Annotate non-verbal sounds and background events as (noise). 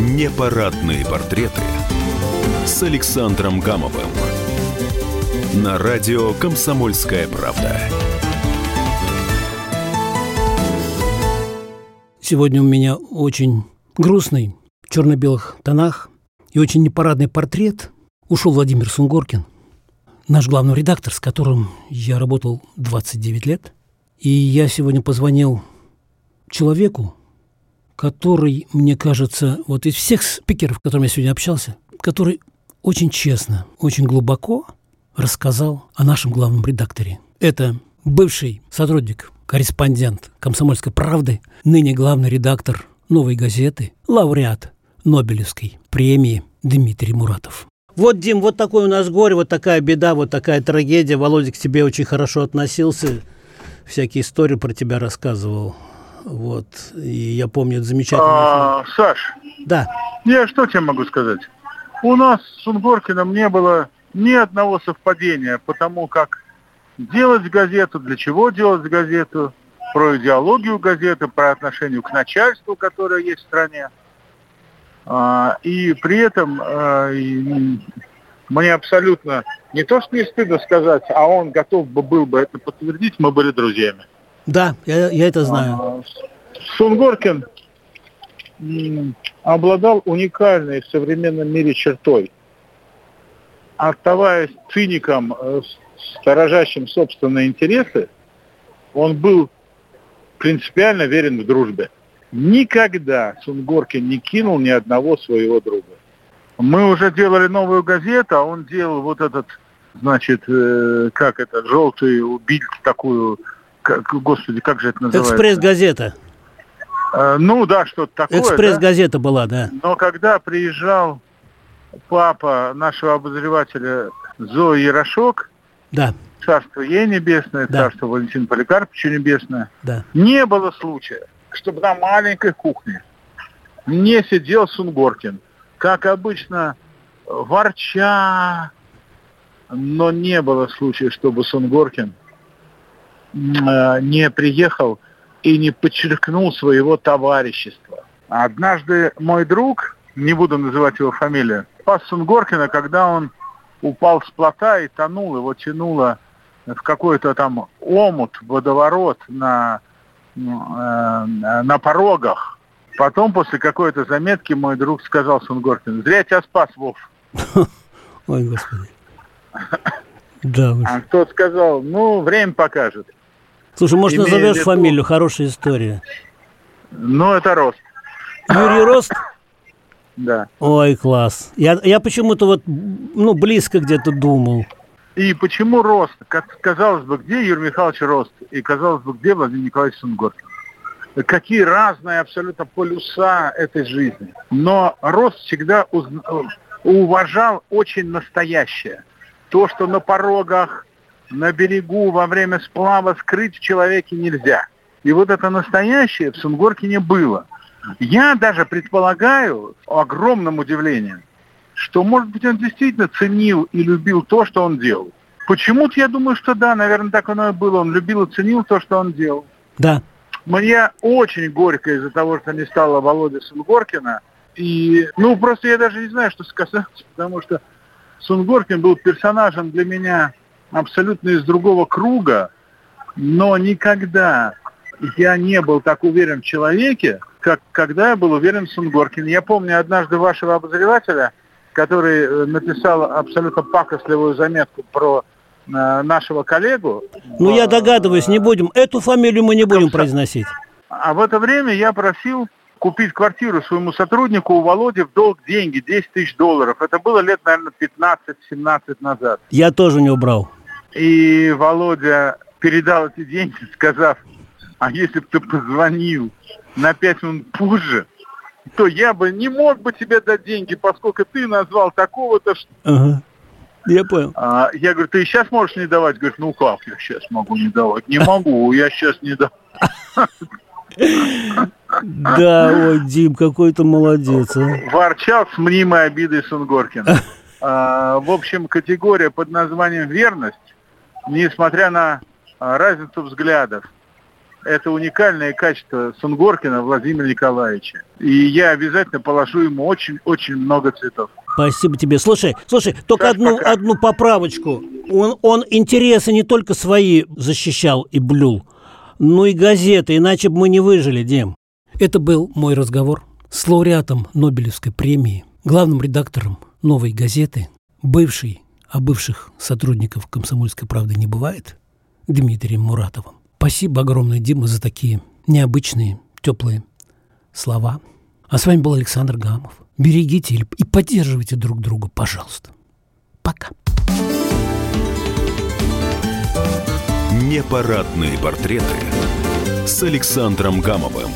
Непарадные портреты с Александром Гамовым на радио «Комсомольская правда». Сегодня у меня очень грустный, в черно-белых тонах и очень непарадный портрет. Ушел Владимир Сунгоркин, наш главный редактор, с которым я работал 29 лет. И я сегодня позвонил человеку, который, мне кажется, вот из всех спикеров, с которыми я сегодня общался, который очень честно, очень глубоко рассказал о нашем главном редакторе. Это бывший сотрудник, корреспондент «Комсомольской правды», ныне главный редактор «Новой газеты», лауреат Нобелевской премии Дмитрий Муратов. Вот, Дим, вот такое у нас горе, вот такая беда, вот такая трагедия. Володя к тебе очень хорошо относился, всякие истории про тебя рассказывал. Вот. И я помню это замечательно. А, Саш, Да. я что тебе могу сказать? У нас с Сунгоркиным не было ни одного совпадения, потому как делать газету, для чего делать газету, про идеологию газеты, про отношение к начальству, которое есть в стране. А, и при этом а, и мне абсолютно не то, что не стыдно сказать, а он готов бы был бы это подтвердить, мы были друзьями. Да, я, я это знаю. А, Сунгоркин обладал уникальной в современном мире чертой. Оставаясь циником, э, сторожащим собственные интересы, он был принципиально верен в дружбе. Никогда Сунгоркин не кинул ни одного своего друга. Мы уже делали новую газету, а он делал вот этот, значит, э, как это, желтый убить такую, как, господи, как же это называется? Экспресс-газета. Э, Ну да, что-то такое. да. Экспресс-газета была, да. Но когда приезжал папа нашего обозревателя Зои Ярошок, Да, царство ей небесное, Да. царство Валентина Поликарповича небесное, да. не было случая, чтобы на маленькой кухне не сидел Сунгоркин. Как обычно, ворча, но не было случая, чтобы Сунгоркин не приехал и не подчеркнул своего товарищества. Однажды мой друг, не буду называть его фамилию, спас Сунгоркина, когда он упал с плота и тонул, его тянуло в какой-то там омут, водоворот на, э, на порогах. Потом, после какой-то заметки, мой друг сказал Сунгоркину, зря я тебя спас, Вов. (laughs) Ой, господи. Да. А тот сказал, ну, время покажет. Слушай, может, имея назовешь виду- фамилию? Хорошая история. Ну, это рост, Юрий Рост? да. Ой, класс. Я, я почему-то вот, ну, близко где-то думал. И почему рост? Как казалось бы, где Юрий Михайлович рост? И казалось бы, где Владимир Николаевич Сунгоркин? Какие разные абсолютно полюса этой жизни. Но рост всегда узна- уважал очень настоящее. То, что на порогах, на берегу, во время сплава скрыть в человеке нельзя. И вот это настоящее в Сунгоркине было. Я даже предполагаю, огромным удивлением, что, может быть, он действительно ценил и любил то, что он делал. Почему-то я думаю, что да, наверное, так оно и было. Он любил и ценил то, что он делал. Да. Мне очень горько из-за того, что не стало Володи Сунгоркина. И, ну, просто я даже не знаю, что сказать, потому что Сунгоркин был персонажем для меня абсолютно из другого круга, но никогда я не был так уверен в человеке, как когда я был уверен в Сунгоркине. Я помню однажды вашего обозревателя, который э, написал абсолютно пакостливую заметку про э, нашего коллегу. Ну, я догадываюсь, не будем. Эту фамилию мы не будем Комса- произносить. А в это время я просил купить квартиру своему сотруднику у Володи в долг деньги, 10 тысяч долларов. Это было лет, наверное, 15-17 назад. Я тоже не убрал. И Володя передал эти деньги, сказав, а если бы ты позвонил на 5 минут позже, то я бы не мог бы тебе дать деньги, поскольку ты назвал такого-то. Ага. Я понял. А, я говорю, ты сейчас можешь не давать? Говорит, ну как я сейчас могу не давать? Не могу, я сейчас не дам. Да, ой, Дим, какой ты молодец, а. ворчал с мнимой обидой Сунгоркина. (laughs) А, В общем, категория под названием «верность», несмотря на а, разницу взглядов, Это уникальное качество Сунгоркина Владимира Николаевича. И я обязательно положу ему очень-очень много цветов. Спасибо тебе. Слушай, слушай, только Саш, одну, одну поправочку. Он, он интересы не только свои защищал и блюл, но и газеты, иначе бы мы не выжили, Дим. Это был мой разговор с лауреатом Нобелевской премии, главным редактором «Новой газеты», бывший, а бывших сотрудников «Комсомольской правды» не бывает, Дмитрием Муратовым. Спасибо огромное, Дима, за такие необычные, теплые слова. А с вами был Александр Гамов. Берегите и поддерживайте друг друга, пожалуйста. Пока. Непарадные портреты с Александром Гамовым.